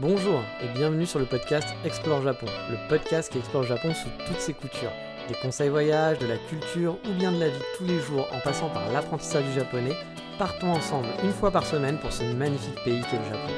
Bonjour et bienvenue sur le podcast Explore Japon, le podcast qui explore Japon sous toutes ses coutures. Des conseils voyage, de la culture ou bien de la vie tous les jours en passant par l'apprentissage du japonais, partons ensemble une fois par semaine pour ce magnifique pays qu'est le Japon.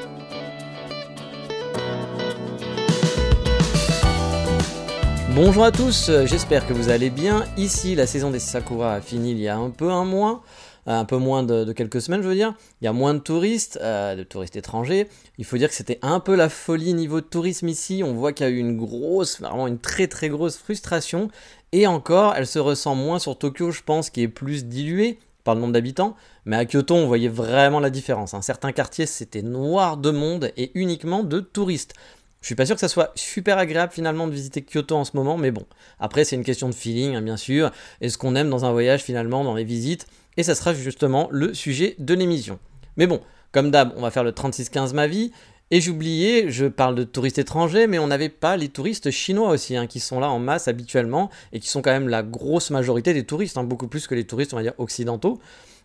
Bonjour à tous, j'espère que vous allez bien. Ici, la saison des Sakura a fini il y a un peu un mois. Euh, un peu moins de, quelques semaines, je veux dire. Il y a moins de touristes, euh, de touristes étrangers. Il faut dire que c'était un peu la folie niveau tourisme ici. On voit qu'il y a eu une grosse, vraiment une très très grosse frustration. Et encore, elle se ressent moins sur Tokyo, je pense, qui est plus dilué par le nombre d'habitants. Mais à Kyoto, on voyait vraiment la différence. Un certain quartier, c'était noir de monde et uniquement de touristes. Je suis pas sûr que ça soit super agréable finalement de visiter Kyoto en ce moment, mais bon. Après, c'est une question de feeling, hein, bien sûr. Et ce qu'on aime dans un voyage finalement, dans les visites? Et ça sera justement le sujet de l'émission. Mais bon, comme d'hab, on va faire le 36-15 ma vie. Et j'oubliais, je parle de touristes étrangers, mais on n'avait pas les touristes chinois aussi, hein, qui sont là en masse habituellement, et qui sont quand même la grosse majorité des touristes, hein, beaucoup plus que les touristes, on va dire, occidentaux.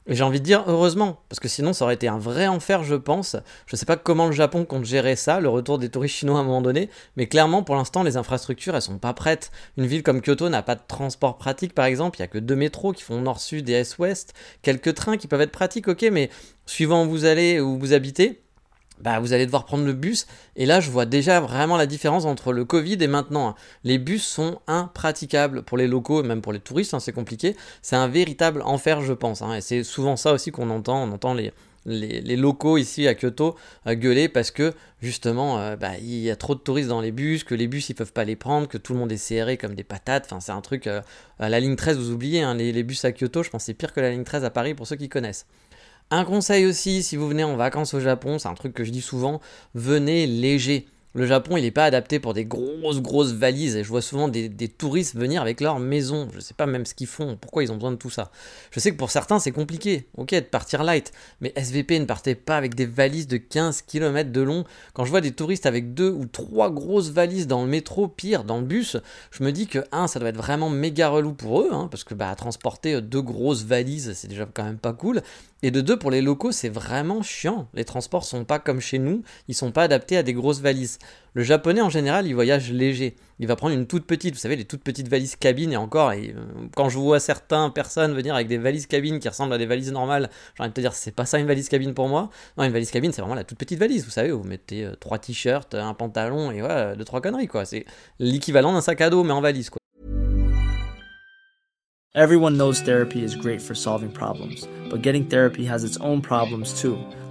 Et j'ai envie de dire heureusement, parce que sinon ça aurait été un vrai enfer, je pense. Je sais pas comment le Japon compte gérer ça, le retour des touristes chinois à un moment donné, mais clairement pour l'instant les infrastructures elles sont pas prêtes. Une ville comme Kyoto n'a pas de transport pratique par exemple, il y a que deux métros qui font nord-sud et est-ouest, quelques trains qui peuvent être pratiques, ok, mais suivant où vous allez, où vous habitez, bah, vous allez devoir prendre le bus. Et là, je vois déjà vraiment la différence entre le Covid et maintenant. Hein. Les bus sont impraticables pour les locaux, même pour les touristes, hein, c'est compliqué. C'est un véritable enfer, je pense. Hein. Et c'est souvent ça aussi qu'on entend. On entend les, locaux ici à Kyoto euh, gueuler parce que justement, euh, bah, il y a trop de touristes dans les bus, que les bus ils peuvent pas les prendre, que tout le monde est serré comme des patates. Enfin, c'est un truc. Euh, la ligne 13, vous oubliez, les, bus à Kyoto, je pense c'est pire que la ligne 13 à Paris pour ceux qui connaissent. Un conseil aussi, si vous venez en vacances au Japon, c'est un truc que je dis souvent, venez léger. Le Japon, il n'est pas adapté pour des grosses, grosses valises. Et je vois souvent des, touristes venir avec leur maison. Je ne sais pas même ce qu'ils font, pourquoi ils ont besoin de tout ça. Je sais que pour certains, c'est compliqué. Ok, de partir light. Mais SVP ne partait pas avec des valises de 15 km de long. Quand je vois des touristes avec deux ou trois grosses valises dans le métro, pire, dans le bus, je me dis que, un, ça doit être vraiment méga relou pour eux. Hein, parce que bah, transporter deux grosses valises, c'est déjà quand même pas cool. Et de deux, pour les locaux, c'est vraiment chiant. Les transports sont pas comme chez nous, ils sont pas adaptés à des grosses valises. Le japonais en général, il voyage léger. Il va prendre une toute petite, vous savez, les toutes petites valises cabines et encore. Euh, quand je vois certaines personnes venir avec des valises cabines qui ressemblent à des valises normales, j'ai envie de te dire, c'est pas ça une valise cabine pour moi. Non, une valise cabine, c'est vraiment la toute petite valise, vous savez, vous mettez euh, trois t-shirts, un pantalon et voilà, deux trois conneries quoi. C'est l'équivalent d'un sac à dos mais en valise quoi. Everyone knows therapy is great for solving problems, but getting therapy has its own problems too,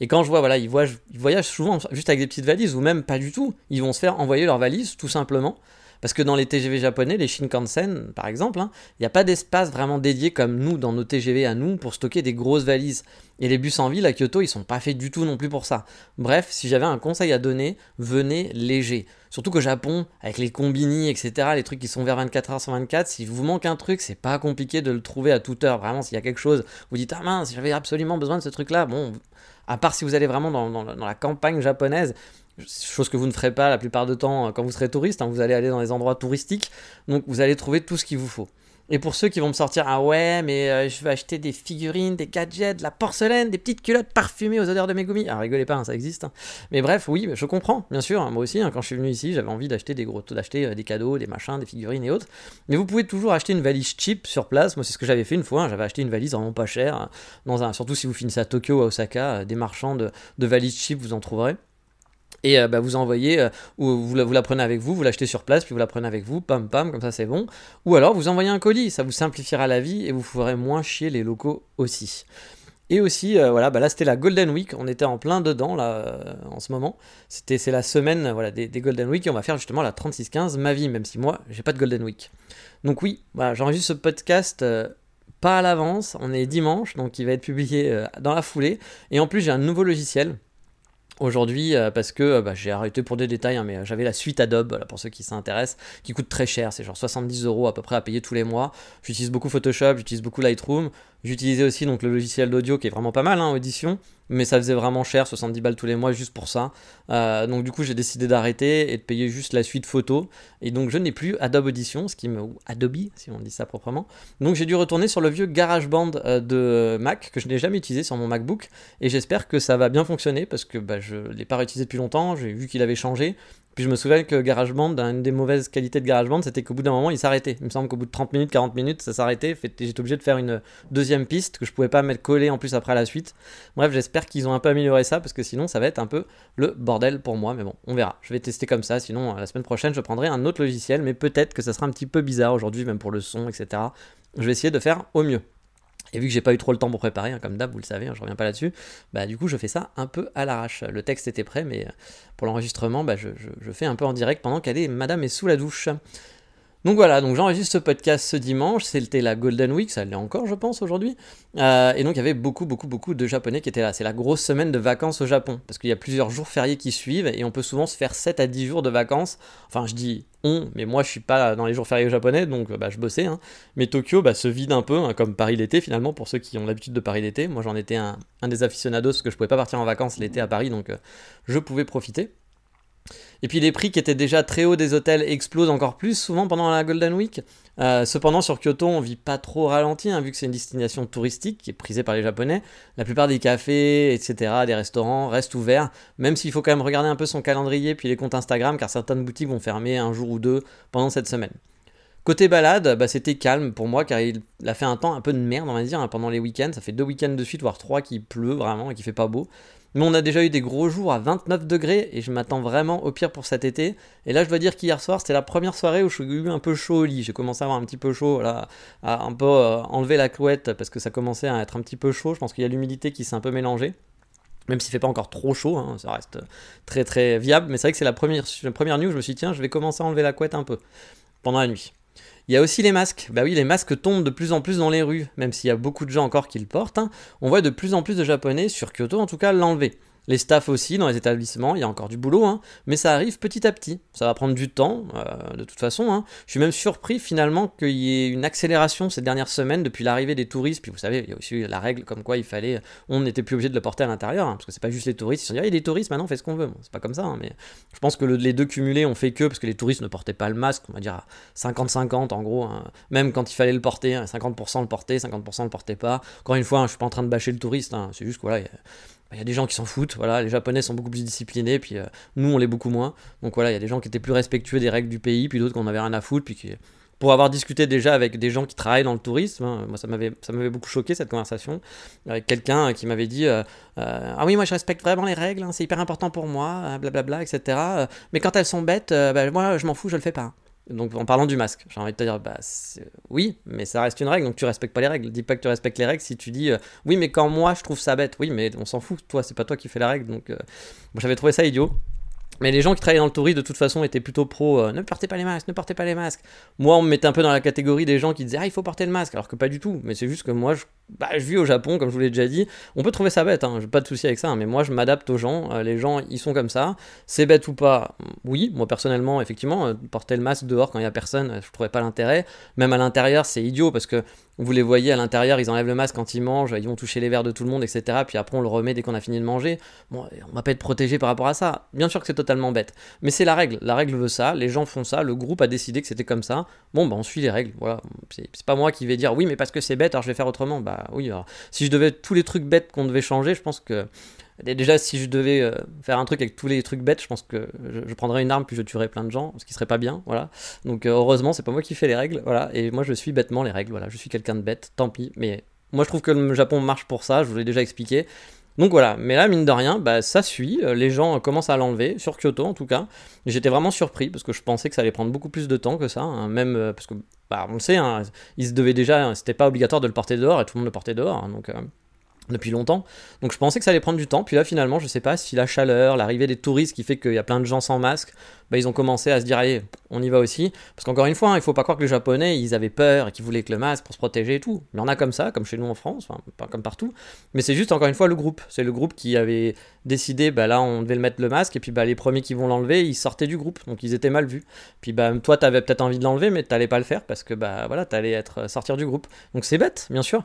Et quand je vois, voilà, ils voyagent, souvent juste avec des petites valises, ou même pas du tout. Ils vont se faire envoyer leurs valises, tout simplement. Parce que dans les TGV japonais, les Shinkansen par exemple, hein, il n'y a pas d'espace vraiment dédié comme nous, dans nos TGV à nous, pour stocker des grosses valises. Et les bus en ville à Kyoto, ils sont pas faits du tout non plus pour ça. Bref, si j'avais un conseil à donner, venez léger. Surtout qu'au Japon, avec les combini, etc., les trucs qui sont vers 24 h sur 24, si vous manque un truc, c'est pas compliqué de le trouver à toute heure. Vraiment, s'il y a quelque chose, vous dites, ah mince, j'avais absolument besoin de ce truc-là. Bon, à part si vous allez vraiment dans, la campagne japonaise, chose que vous ne ferez pas la plupart du temps quand vous serez touriste, hein, vous allez aller dans les endroits touristiques, donc vous allez trouver tout ce qu'il vous faut. Et pour ceux qui vont me sortir, ah ouais, mais euh, je vais acheter des figurines, des gadgets, de la porcelaine, des petites culottes parfumées aux odeurs de Megumi. Ah, rigolez pas, hein, ça existe. Hein. Mais bref, oui, je comprends, bien sûr. moi aussi, quand je suis venu ici, j'avais envie d'acheter des gros, d'acheter euh, des cadeaux, des machins, des figurines et autres. Mais vous pouvez toujours acheter une valise cheap sur place. Moi, c'est ce que j'avais fait une fois. J'avais acheté une valise vraiment pas chère. Dans un, surtout si vous finissez à Tokyo ou à Osaka, euh, des marchands de, de valises cheap, vous en trouverez et euh, bah, vous envoyez, euh, ou vous la, prenez avec vous, vous l'achetez sur place, puis vous la prenez avec vous, pam pam, comme ça c'est bon. Ou alors vous envoyez un colis, ça vous simplifiera la vie et vous ferez moins chier les locaux aussi. Et aussi, euh, voilà, bah là c'était la Golden Week, on était en plein dedans là en ce moment. C'était c'est la semaine voilà des, Golden Week et on va faire justement la 36-15 ma vie, même si moi j'ai pas de Golden Week. Donc oui, voilà, j'enregistre ce podcast pas à l'avance, on est dimanche, donc il va être publié dans la foulée. Et en plus j'ai un nouveau logiciel aujourd'hui euh, parce que euh, bah, j'ai arrêté pour des détails, hein, mais euh, j'avais la suite Adobe, pour ceux qui s'intéressent, qui coûte très cher, c'est genre 70 euros à peu près à payer tous les mois. J'utilise beaucoup Photoshop, j'utilise beaucoup Lightroom, j'utilisais aussi donc le logiciel d'audio qui est vraiment pas mal hein, audition, mais ça faisait vraiment cher, 70 balles tous les mois juste pour ça. donc du coup j'ai décidé d'arrêter et de payer juste la suite photo, et donc je n'ai plus Adobe Audition, ce qui me... ou Adobe si on dit ça proprement. Donc j'ai dû retourner sur le vieux GarageBand de Mac que je n'ai jamais utilisé sur mon MacBook, et j'espère que ça va bien fonctionner parce que bah, je l'ai pas réutilisé depuis longtemps, j'ai vu qu'il avait changé. Puis je me souviens que GarageBand, une des mauvaises qualités de GarageBand, c'était qu'au bout d'un moment, il s'arrêtait. Il me semble qu'au bout de 30 minutes, 40 minutes, ça s'arrêtait. J'étais obligé de faire une deuxième piste que je pouvais pas mettre collée en plus après la suite. Bref, j'espère qu'ils ont un peu amélioré ça parce que sinon, ça va être un peu le bordel pour moi. Mais bon, on verra. Je vais tester comme ça. Sinon, la semaine prochaine, je prendrai un autre logiciel. Mais peut-être que ça sera un petit peu bizarre aujourd'hui, même pour le son, etc. Je vais essayer de faire au mieux. Et vu que j'ai pas eu trop le temps pour préparer, hein, comme d'hab, vous le savez, hein, je reviens pas là-dessus, bah du coup je fais ça un peu à l'arrache. Le texte était prêt, mais euh, pour l'enregistrement, bah, je, fais un peu en direct pendant qu'elle est Madame est sous la douche. Donc voilà, donc j'enregistre ce podcast ce dimanche, c'était la Golden Week, ça l'est encore je pense aujourd'hui. Euh, et donc il y avait beaucoup beaucoup beaucoup de Japonais qui étaient là. C'est la grosse semaine de vacances au Japon, parce qu'il y a plusieurs jours fériés qui suivent, et on peut souvent se faire 7 à 10 jours de vacances. Enfin je dis on, mais moi je suis pas dans les jours fériés japonais, donc bah, je bossais. Hein. Mais Tokyo bah, se vide un peu, hein, comme Paris l'été finalement, pour ceux qui ont l'habitude de Paris l'été. Moi j'en étais un, des aficionados, parce que je pouvais pas partir en vacances l'été à Paris, donc euh, je pouvais profiter. Et puis les prix qui étaient déjà très hauts des hôtels explosent encore plus souvent pendant la Golden Week. Euh, cependant, sur Kyoto, on vit pas trop ralenti, hein, vu que c'est une destination touristique qui est prisée par les Japonais. La plupart des cafés, etc., des restaurants restent ouverts, même s'il faut quand même regarder un peu son calendrier puis les comptes Instagram, car certaines boutiques vont fermer un jour ou deux pendant cette semaine. Côté balade, bah, c'était calme pour moi car il a fait un temps un peu de merde, on va dire, hein, pendant les week-ends. Ça fait deux week-ends de suite, voire trois qui pleut vraiment et qui fait pas beau. Mais on a déjà eu des gros jours à 29 degrés et je m'attends vraiment au pire pour cet été. Et là, je dois dire qu'hier soir, c'était la première soirée où je eu un peu chaud au lit. J'ai commencé à avoir un petit peu chaud, là, à un peu euh, enlever la couette parce que ça commençait à être un petit peu chaud. Je pense qu'il y a l'humidité qui s'est un peu mélangée. Même s'il fait pas encore trop chaud, hein, ça reste très très viable. Mais c'est vrai que c'est la première, la première nuit où je me suis dit, tiens, je vais commencer à enlever la couette un peu pendant la nuit. Il y a aussi les masques. Bah oui, les masques tombent de plus en plus dans les rues, même s'il y a beaucoup de gens encore qui le portent. Hein. On voit de plus en plus de Japonais, sur Kyoto en tout cas, l'enlever. Les staffs aussi dans les établissements, il y a encore du boulot, hein, mais ça arrive petit à petit. Ça va prendre du temps, euh, de toute façon. Hein. Je suis même surpris finalement qu'il y ait une accélération ces dernières semaines depuis l'arrivée des touristes. Puis vous savez, il y a aussi la règle comme quoi il fallait, on n'était plus obligé de le porter à l'intérieur, hein, parce que c'est pas juste les touristes. Ils se sont dit, ah, il y a des touristes, maintenant on fait ce qu'on veut. c'est pas comme ça, mais je pense que les deux cumulés ont fait que, parce que les touristes ne portaient pas le masque, on va dire 50-50 en gros, même quand il fallait le porter, 50% le portaient, 50% le portaient pas. Encore une fois, je suis pas en train de bâcher le touriste, c'est juste que voilà, il y a des gens qui s'en foutent, voilà, les Japonais sont beaucoup plus disciplinés, puis euh, nous on l'est beaucoup moins. Donc voilà, il y a des gens qui étaient plus respectueux des règles du pays, puis d'autres qu'on avait rien à foutre, puis pour avoir discuté déjà avec des gens qui travaillent dans le tourisme, hein, moi ça m'avait beaucoup choqué cette conversation avec quelqu'un qui m'avait dit euh, euh, ah oui moi je respecte vraiment les règles, hein, c'est hyper important pour moi, blablabla, etc. mais quand elles sont bêtes, bah, moi je m'en fous, je le fais pas. Donc en parlant du masque, j'ai envie de te dire, bah oui, mais ça reste une règle, donc tu respectes pas les règles. Dis pas que tu respectes les règles si tu dis, euh, oui, mais quand moi je trouve ça bête, oui, mais on s'en fout, toi, c'est pas toi qui fais la règle. Donc euh, j'avais trouvé ça idiot. Mais les gens qui travaillaient dans le tourisme, de toute façon, étaient plutôt pro euh, ne portez pas les masques, ne portez pas les masques. Moi, on me mettait un peu dans la catégorie des gens qui disaient ah, il faut porter le masque, alors que pas du tout. Mais c'est juste que moi, je, bah, vis au Japon, comme je vous l'ai déjà dit. On peut trouver ça bête, hein, j'ai pas de souci avec ça, hein, mais moi, je m'adapte aux gens. Euh, les gens, ils sont comme ça. C'est bête ou pas? Oui, moi, personnellement, effectivement, euh, porter le masque dehors quand il y a personne, je trouvais pas l'intérêt. Même à l'intérieur, c'est idiot parce que vous les voyez à l'intérieur, ils enlèvent le masque quand ils mangent, ils vont toucher les verres de tout le monde, etc. Puis après, on le remet dès qu'on a fini de manger. Bon, on va pas être protégé par rapport à ça. Bien sûr que c'est totalement bête. Mais c'est la règle. La règle veut ça, les gens font ça, le groupe a décidé que c'était comme ça. Bon, bah on suit les règles. Voilà. C'est pas moi qui vais dire oui, mais parce que c'est bête, alors je vais faire autrement. Bah oui, alors, si je devais tous les trucs bêtes qu'on devait changer, je pense que Déjà, si je devais euh, faire un truc avec tous les trucs bêtes, je pense que je, prendrais une arme puis je tuerais plein de gens, ce qui serait pas bien, voilà. Donc euh, heureusement, c'est pas moi qui fais les règles, voilà. Et moi, je suis bêtement les règles, voilà. Je suis quelqu'un de bête, tant pis. Mais moi, je trouve que le Japon marche pour ça. Je vous l'ai déjà expliqué. Donc voilà, mais là, mine de rien, bah, ça suit, euh, les gens commencent à l'enlever, sur Kyoto en tout cas. J'étais vraiment surpris parce que je pensais que ça allait prendre beaucoup plus de temps que ça, hein. même parce que, bah, on le sait, hein, il se devait déjà, c'était pas obligatoire de le porter dehors et tout le monde le portait dehors, hein, donc depuis longtemps. Donc je pensais que ça allait prendre du temps. Puis là, finalement, je sais pas si la chaleur, l'arrivée des touristes qui fait qu'il y a plein de gens sans masque, bah, ils ont commencé à se dire allez, on y va aussi. Parce qu'encore une fois, hein, il faut pas croire que les Japonais, ils avaient peur et qu'ils voulaient que le masque pour se protéger et tout. Il y en a comme ça, comme chez nous en France, pas comme partout. Mais c'est juste encore une fois le groupe. C'est le groupe qui avait décidé, bah là, on devait le mettre le masque. Et puis bah, les premiers qui vont l'enlever, ils sortaient du groupe. Donc ils étaient mal vus. Puis bah, toi, tu avais peut-être envie de l'enlever, mais tu n'allais pas le faire parce que bah voilà, allais être sortir du groupe. Donc c'est bête, bien sûr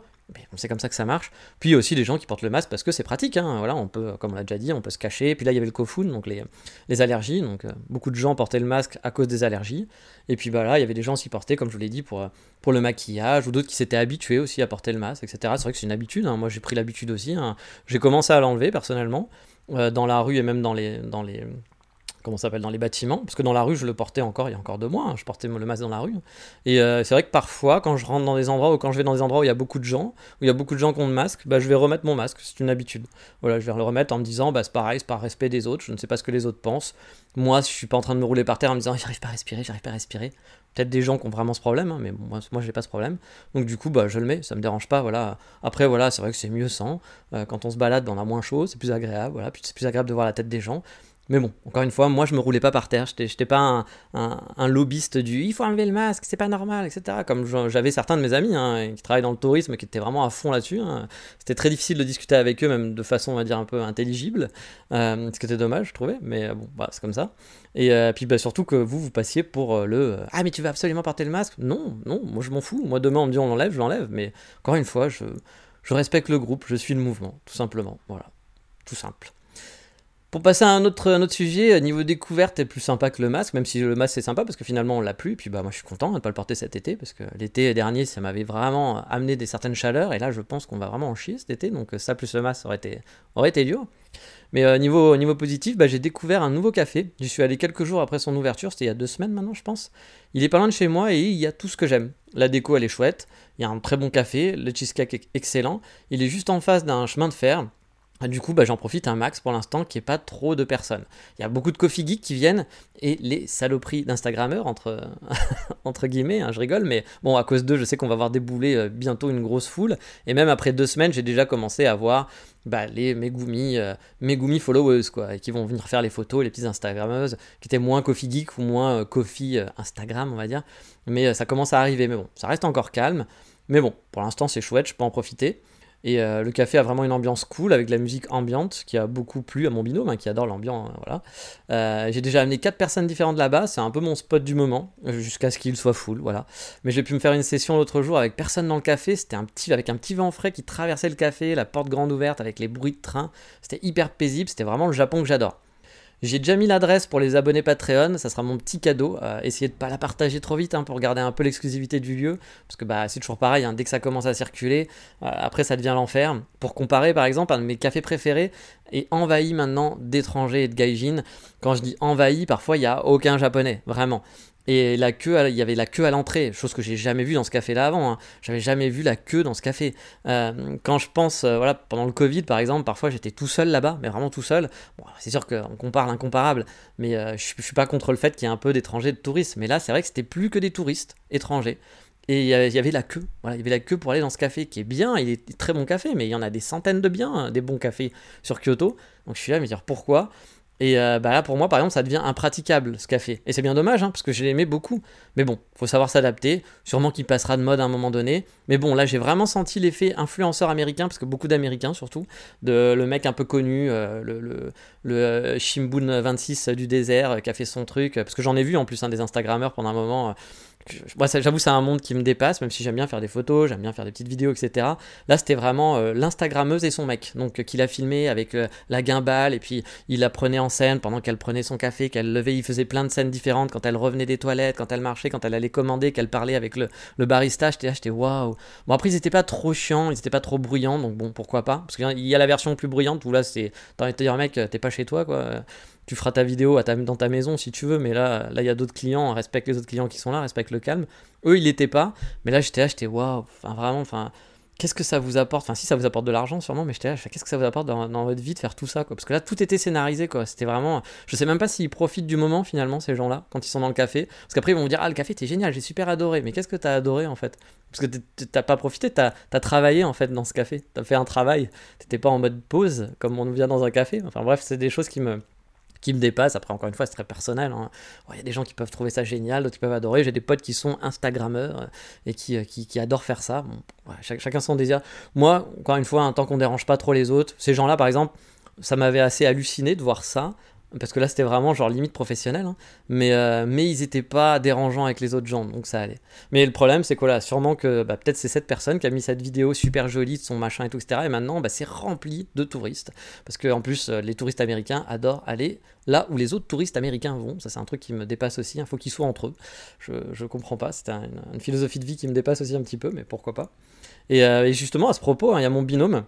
c'est comme ça que ça marche. Puis aussi des gens qui portent le masque parce que c'est pratique. Hein. Voilà, on peut, comme on l'a déjà dit, on peut se cacher. Puis là, il y avait le kofun, donc les, les allergies. Donc euh, beaucoup de gens portaient le masque à cause des allergies. Et puis bah, là, il y avait des gens qui portaient, comme je vous l'ai dit, pour, pour le maquillage, ou d'autres qui s'étaient habitués aussi à porter le masque, etc. C'est vrai que c'est une habitude. Hein. Moi, j'ai pris l'habitude aussi. Hein. J'ai commencé à l'enlever personnellement, euh, dans la rue et même dans les, dans les, comment s'appelle dans les bâtiments parce que dans la rue je le portais encore il y a encore deux mois hein, je portais le masque dans la rue. Et euh, c'est vrai que parfois quand je rentre dans des endroits ou quand je vais dans des endroits où il y a beaucoup de gens où il y a beaucoup de gens qui ont le masque bah, je vais remettre mon masque. C'est une habitude. Voilà je vais le remettre en me disant bah c'est pareil c'est par respect des autres. Je ne sais pas ce que les autres pensent. Moi je suis pas en train de me rouler par terre en me disant j'arrive pas à respirer j'arrive pas à respirer. Peut-être des gens qui ont vraiment ce problème hein, mais moi moi j'ai pas ce problème. Donc du coup bah je le mets. Ça me dérange pas voilà. Après voilà c'est vrai que c'est mieux sans. Euh, quand on se balade bah, on a moins chaud c'est plus agréable voilà. Puis c'est plus agréable de voir la tête des gens mais bon, encore une fois, moi je me roulais pas par terre, je n'étais pas un, lobbyiste du il faut enlever le masque, c'est pas normal, etc. Comme j'avais certains de mes amis hein, qui travaillent dans le tourisme qui étaient vraiment à fond là-dessus. Hein. C'était très difficile de discuter avec eux, même de façon, on va dire, un peu intelligible, euh, ce qui était dommage, je trouvais, mais euh, bon, bah, c'est comme ça. Et euh, puis bah, surtout que vous, vous passiez pour le Ah, mais tu vas absolument porter le masque? Non, non, moi je m'en fous. Moi demain on me dit on l'enlève, je l'enlève, mais encore une fois, je, je respecte le groupe, je suis le mouvement, tout simplement. Voilà, tout simple. Pour passer à un autre, sujet, euh, niveau découverte est plus sympa que le masque, même si le masque c'est sympa parce que finalement on l'a plus. Et puis bah moi je suis content de ne pas le porter cet été parce que l'été dernier ça m'avait vraiment amené des certaines chaleurs et là je pense qu'on va vraiment en chier cet été donc ça plus le masque aurait été, aurait dur. Mais euh, niveau, positif, bah, j'ai découvert un nouveau café. J'y suis allé quelques jours après son ouverture, c'était il y a deux semaines maintenant je pense. Il est pas loin de chez moi et il y a tout ce que j'aime. La déco elle est chouette, il y a un très bon café, le cheesecake est excellent. Il est juste en face d'un chemin de fer du coup, bah, j'en profite un max pour l'instant, qui est pas trop de personnes. Il y a beaucoup de coffee geeks qui viennent et les saloperies d'Instagrammeurs, entre, entre guillemets, hein, je rigole, mais bon, à cause d'eux, je sais qu'on va voir débouler euh, bientôt une grosse foule. Et même après deux semaines, j'ai déjà commencé à voir bah, les Megumi, euh, Megumi followers, quoi, qui vont venir faire les photos, les petites Instagrammeuses, qui étaient moins coffee geek ou moins euh, coffee Instagram, on va dire. Mais ça commence à arriver, mais bon, ça reste encore calme. Mais bon, pour l'instant, c'est chouette, je peux en profiter. Et euh, le café a vraiment une ambiance cool avec la musique ambiante qui a beaucoup plu à mon binôme hein, qui adore l'ambiance. Euh, voilà. Euh, j'ai déjà amené quatre personnes différentes là-bas, c'est un peu mon spot du moment jusqu'à ce qu'il soit full. Voilà. Mais j'ai pu me faire une session l'autre jour avec personne dans le café. C'était un petit avec un petit vent frais qui traversait le café, la porte grande ouverte avec les bruits de train. C'était hyper paisible. C'était vraiment le Japon que j'adore. J'ai déjà mis l'adresse pour les abonnés Patreon, ça sera mon petit cadeau. Euh, essayez de pas la partager trop vite hein, pour garder un peu l'exclusivité du lieu, parce que bah, c'est toujours pareil, hein, dès que ça commence à circuler, euh, après ça devient l'enfer. Pour comparer par exemple, un de mes cafés préférés est envahi maintenant d'étrangers et de gaijin. Quand je dis envahi, parfois il n'y a aucun japonais, vraiment. Et la queue, il y avait la queue à l'entrée, chose que j'ai jamais vue dans ce café-là avant. Hein. J'avais jamais vu la queue dans ce café. Euh, quand je pense, euh, voilà, pendant le Covid par exemple, parfois j'étais tout seul là-bas, mais vraiment tout seul. C'est sûr qu'on compare l'incomparable, mais euh, je, je suis pas contre le fait qu'il y ait un peu d'étrangers, de touristes. Mais là, c'est vrai que c'était plus que des touristes étrangers. Et il y avait la queue. Voilà, il y avait la queue pour aller dans ce café qui est bien. Il est très bon café, mais il y en a des centaines de biens, des bons cafés sur Kyoto. Donc je suis là me dire pourquoi. Et euh, bah là, pour moi, par exemple, ça devient impraticable ce café. Et c'est bien dommage, hein, parce que je l'aimais beaucoup. Mais bon, faut savoir s'adapter. Sûrement qu'il passera de mode à un moment donné. Mais bon, là, j'ai vraiment senti l'effet influenceur américain, parce que beaucoup d'Américains surtout, de le mec un peu connu, euh, le, le, le euh, Shimbun 26 du désert, qui a fait son truc. Parce que j'en ai vu en plus un des Instagrammeurs pendant un moment moi, j'avoue, c'est un monde qui me dépasse, même si j'aime bien faire des photos, j'aime bien faire des petites vidéos, etc. Là, c'était vraiment euh, l'Instagrammeuse et son mec, donc euh, qu'il a filmé avec euh, la gimbal, et puis il la prenait en scène pendant qu'elle prenait son café, qu'elle levait, il faisait plein de scènes différentes quand elle revenait des toilettes, quand elle marchait, quand elle allait commander, qu'elle parlait avec le, le barista. J'étais j'étais waouh. Bon, après, ils étaient pas trop chiants, ils étaient pas trop bruyants, donc bon, pourquoi pas? Parce qu'il y a la version plus bruyante où là, c'est. T'as envie dire, mec, t'es pas chez toi, quoi tu feras ta vidéo dans ta maison si tu veux, mais là, là, il y a d'autres clients, respecte les autres clients qui sont là, respecte le calme. Eux, ils l'étaient pas, mais là, j'étais là, j'étais waouh, vraiment, enfin, qu'est-ce que ça vous apporte? Enfin, si ça vous apporte de l'argent, sûrement, mais j'étais là, qu'est-ce que ça vous apporte dans, votre vie de faire tout ça quoi? Parce que là, tout était scénarisé, quoi. C'était vraiment. Je sais même pas s'ils profitent du moment, finalement, ces gens-là, quand ils sont dans le café. Parce qu'après, ils vont vous dire, ah, le café, t'es génial, j'ai super adoré. Mais qu'est-ce que t'as adoré, en fait? Parce que t'as pas profité, t'as as travaillé, en fait, dans ce café. T'as fait un travail. T'étais pas en mode pause, comme on vient dans un café. Enfin, bref, c'est des choses qui me qui me dépasse. Après, encore une fois, c'est très personnel. Hein. Il y a des gens qui peuvent trouver ça génial, d'autres qui peuvent adorer. J'ai des potes qui sont Instagrammeurs euh, et qui, euh, qui, qui, adorent faire ça. chacun son désir. Moi, encore une fois, un tant qu'on dérange pas trop les autres, ces gens-là, par exemple, ça m'avait assez halluciné de voir ça parce que là c'était vraiment genre limite professionnel, hein. mais, euh, mais ils étaient pas dérangeants avec les autres gens, donc ça allait. Mais le problème c'est que là, sûrement que bah, peut-être c'est cette personne qui a mis cette vidéo super jolie de son machin et tout, etc. Et maintenant bah, c'est rempli de touristes, parce qu'en plus euh, les touristes américains adorent aller là où les autres touristes américains vont, ça c'est un truc qui me dépasse aussi, il faut qu'ils soient entre eux, je, je comprends pas, c'est une, philosophie de vie qui me dépasse aussi un petit peu, mais pourquoi pas. Et, euh, justement à ce propos, hein, il y a mon binôme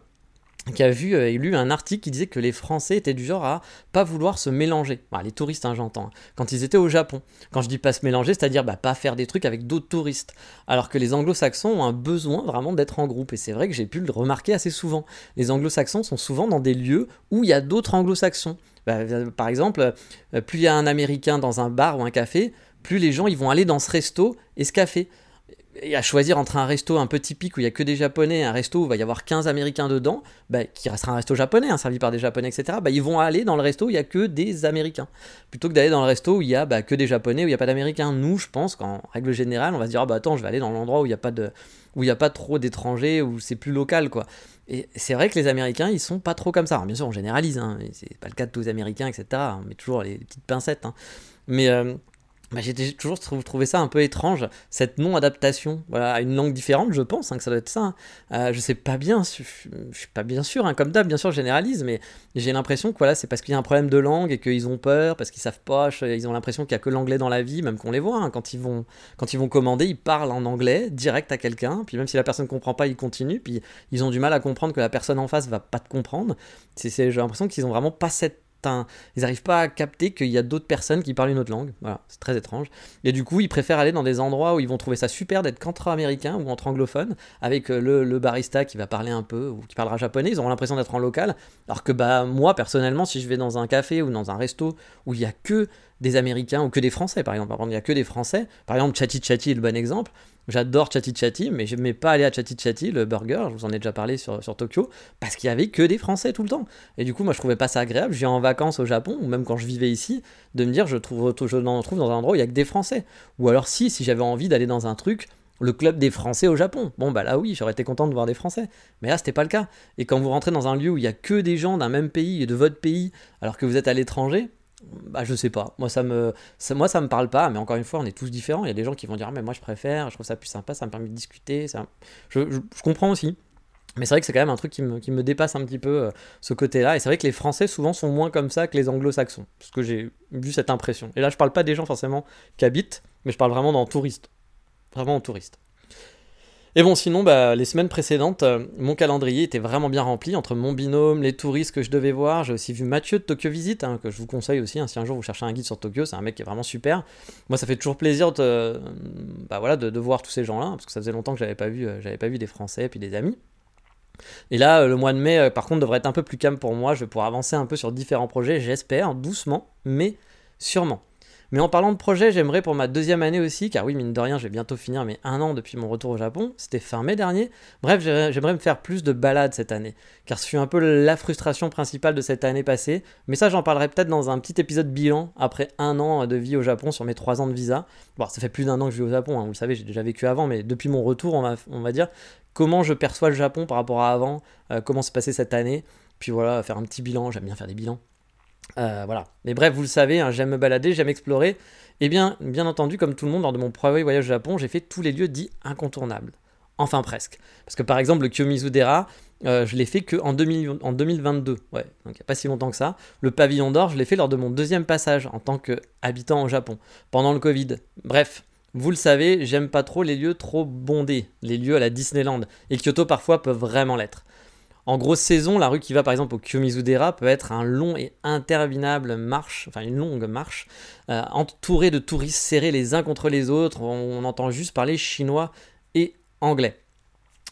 qui a vu et euh, lu un article qui disait que les Français étaient du genre à pas vouloir se mélanger. les touristes, hein, j'entends. Hein. quand ils étaient au Japon. Quand je dis pas se mélanger, c'est-à-dire bah, pas faire des trucs avec d'autres touristes. Alors que les anglo-saxons ont un besoin vraiment d'être en groupe. Et c'est vrai que j'ai pu le remarquer assez souvent. Les anglo-saxons sont souvent dans des lieux où il y a d'autres anglo-saxons. Bah, euh, par exemple, euh, plus il y a un américain dans un bar ou un café, plus les gens ils vont aller dans ce resto et ce café et à choisir entre un resto un peu typique où il n'y a que des japonais et un resto où il va y avoir 15 américains dedans, bah, qui restera un resto japonais, hein, servi par des japonais, etc., bah, ils vont aller dans le resto où il n'y a que des américains. Plutôt que d'aller dans le resto où il n'y a bah, que des japonais, où il n'y a pas d'américains. Nous, je pense qu'en règle générale, on va se dire, ah, bah attends, je vais aller dans l'endroit où il n'y a pas de il a pas trop d'étrangers, où c'est plus local, quoi. Et c'est vrai que les Américains, ils sont pas trop comme ça. Bien sûr, on généralise, hein, c'est pas le cas de tous les Américains, etc. On met toujours les, petites pincettes. Hein. Mais, euh, bah, j'ai toujours trouvé ça un peu étrange, cette non-adaptation voilà, à une langue différente, je pense hein, que ça doit être ça. Hein. Euh, je sais pas bien, je, suis pas bien sûr, hein, comme d'hab, bien sûr, je généralise, mais j'ai l'impression que voilà, c'est parce qu'il y a un problème de langue et qu'ils ont peur, parce qu'ils savent pas, ils ont l'impression qu'il y a que l'anglais dans la vie, même qu'on les voit, hein, quand, ils vont, quand ils vont commander, ils parlent en anglais direct à quelqu'un, puis même si la personne comprend pas, ils continuent, puis ils ont du mal à comprendre que la personne en face va pas te comprendre. J'ai l'impression qu'ils ont vraiment pas cette ils n'arrivent pas à capter qu'il y a d'autres personnes qui parlent une autre langue. Voilà, c'est très étrange. Et du coup, ils préfèrent aller dans des endroits où ils vont trouver ça super d'être qu'entre américains ou entre anglophones, avec euh, le, barista qui va parler un peu ou qui parlera japonais. Ils auront l'impression d'être en local. Alors que bah moi, personnellement, si je vais dans un café ou dans un resto où il y a que des Américains ou que des Français, par exemple. Par exemple, il n'y a que des Français. Par exemple, Chatty Chatty est le bon exemple. J'adore Chatty Chatty, mais je n'aimais pas aller à Chatty Chatty, le burger, je vous en ai déjà parlé sur, sur Tokyo, parce qu'il y avait que des Français tout le temps. Et du coup, moi, je trouvais pas ça agréable. Je viens en vacances au Japon, ou même quand je vivais ici, de me dire, je, trouve, je n'en trouve dans un endroit où il y a que des Français. Ou alors, si, si j'avais envie d'aller dans un truc, le club des Français au Japon. Bon, bah là, oui, j'aurais été content de voir des Français. Mais là, c'était pas le cas. Et quand vous rentrez dans un lieu où il y a que des gens d'un même pays et de votre pays, alors que vous êtes à l'étranger, bah, je sais pas. Moi ça me ça, moi ça me parle pas, mais encore une fois, on est tous différents. Il y a des gens qui vont dire ah, mais moi je préfère, je trouve ça plus sympa, ça me permet de discuter, ça je, je, comprends aussi. Mais c'est vrai que c'est quand même un truc qui me, qui me dépasse un petit peu euh, ce côté-là. Et c'est vrai que les Français souvent sont moins comme ça que les Anglo-Saxons. Parce que j'ai vu cette impression. Et là, je parle pas des gens forcément qui habitent, mais je parle vraiment dans touristes. Vraiment en touriste. Et bon, sinon, bah, les semaines précédentes, euh, mon calendrier était vraiment bien rempli entre mon binôme, les touristes que je devais voir. J'ai aussi vu Mathieu de Tokyo Visit, hein, que je vous conseille aussi. Hein, si un jour vous cherchez un guide sur Tokyo, c'est un mec qui est vraiment super. Moi, ça fait toujours plaisir de, bah, voilà, de, voir tous ces gens-là, parce que ça faisait longtemps que j'avais pas vu, euh, pas vu des Français et puis des amis. Et là, euh, le mois de mai, par contre, devrait être un peu plus calme pour moi. Je vais pouvoir avancer un peu sur différents projets, j'espère, doucement, mais sûrement. Mais en parlant de projet, j'aimerais pour ma deuxième année aussi, car oui, mine de rien, je vais bientôt finir mes un an depuis mon retour au Japon, c'était fin mai dernier. Bref, j'aimerais me faire plus de balades cette année, car ce fut un peu la frustration principale de cette année passée. Mais ça, j'en parlerai peut-être dans un petit épisode bilan après un an de vie au Japon sur mes trois ans de visa. Bon, ça fait plus d'un an que je vis au Japon, hein, vous le savez, j'ai déjà vécu avant, mais depuis mon retour, on va, dire, comment je perçois le Japon par rapport à avant, euh, comment s'est passé cette année. Puis voilà, faire un petit bilan, j'aime bien faire des bilans. Euh, voilà. Mais bref, vous le savez, hein, j'aime me balader, j'aime explorer. Et bien, bien entendu, comme tout le monde, lors de mon premier voyage au Japon, j'ai fait tous les lieux dits incontournables. Enfin presque. Parce que par exemple, le Kiyomizu-dera, euh, je l'ai fait que en, 2022. Ouais, donc il n'y a pas si longtemps que ça. Le pavillon d'or, je l'ai fait lors de mon deuxième passage en tant qu'habitant au Japon, pendant le Covid. Bref, vous le savez, j'aime pas trop les lieux trop bondés, les lieux à la Disneyland. Et Kyoto parfois peuvent vraiment l'être. En grosse saison, la rue qui va par exemple au Kiyomizu-dera peut être un long et interminable marche, enfin une longue marche, euh, entourée de touristes serrés les uns contre les autres. On, entend juste parler chinois et anglais.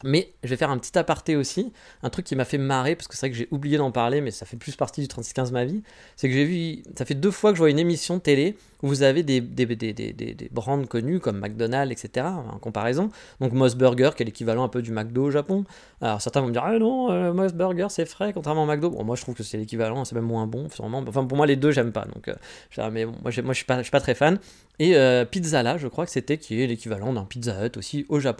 Mais je vais faire un petit aparté aussi, un truc qui m'a fait marrer, parce que c'est vrai que j'ai oublié d'en parler, mais ça fait plus partie du 3615 ma vie, c'est que j'ai vu, ça fait deux fois que je vois une émission télé où vous avez des, des, des, des, des brands connus comme McDonald's, etc., en comparaison. Donc Moss Burger, qui est l'équivalent un peu du McDo au Japon. Alors certains vont me dire, ah non, euh, Moss Burger c'est frais, contrairement au McDo. Bon, moi je trouve que c'est l'équivalent, c'est même moins bon, sûrement. Enfin, pour moi, les deux, j'aime pas. Donc, euh, mais bon, moi, moi je suis pas, je suis pas très fan. Et euh, Pizza là, je crois que c'était qui est l'équivalent d'un Pizza Hut aussi au Japon.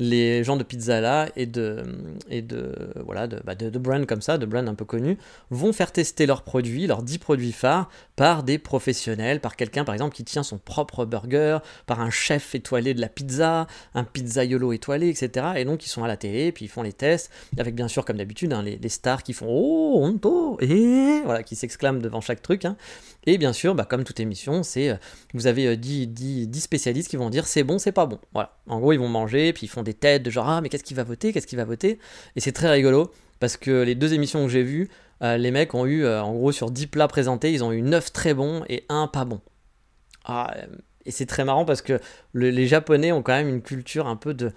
les gens de Pizzala et de, et de, voilà, de, bah de, de brands comme ça, de brands un peu connus, vont faire tester leurs produits, leurs 10 produits phares, par des professionnels, par quelqu'un par exemple qui tient son propre burger, par un chef étoilé de la pizza, un pizzaiolo étoilé, etc. Et donc ils sont à la télé, puis ils font les tests, avec bien sûr comme d'habitude hein, les, stars qui font Oh, honto, et voilà, qui s'exclament devant chaque truc. Hein. Et bien sûr, bah, comme toute émission, c'est euh, vous avez 10, 10, 10 spécialistes qui vont dire c'est bon, c'est pas bon. Voilà. En gros, ils vont manger, puis ils font des têtes de genre ah mais qu'est-ce qu'il va voter, qu'est-ce qu'il va voter? Et c'est très rigolo parce que les deux émissions que j'ai vues, euh, les mecs ont eu euh, en gros sur 10 plats présentés, ils ont eu 9 très bons et un pas bon. Ah, et c'est très marrant parce que le, les Japonais ont quand même une culture un peu de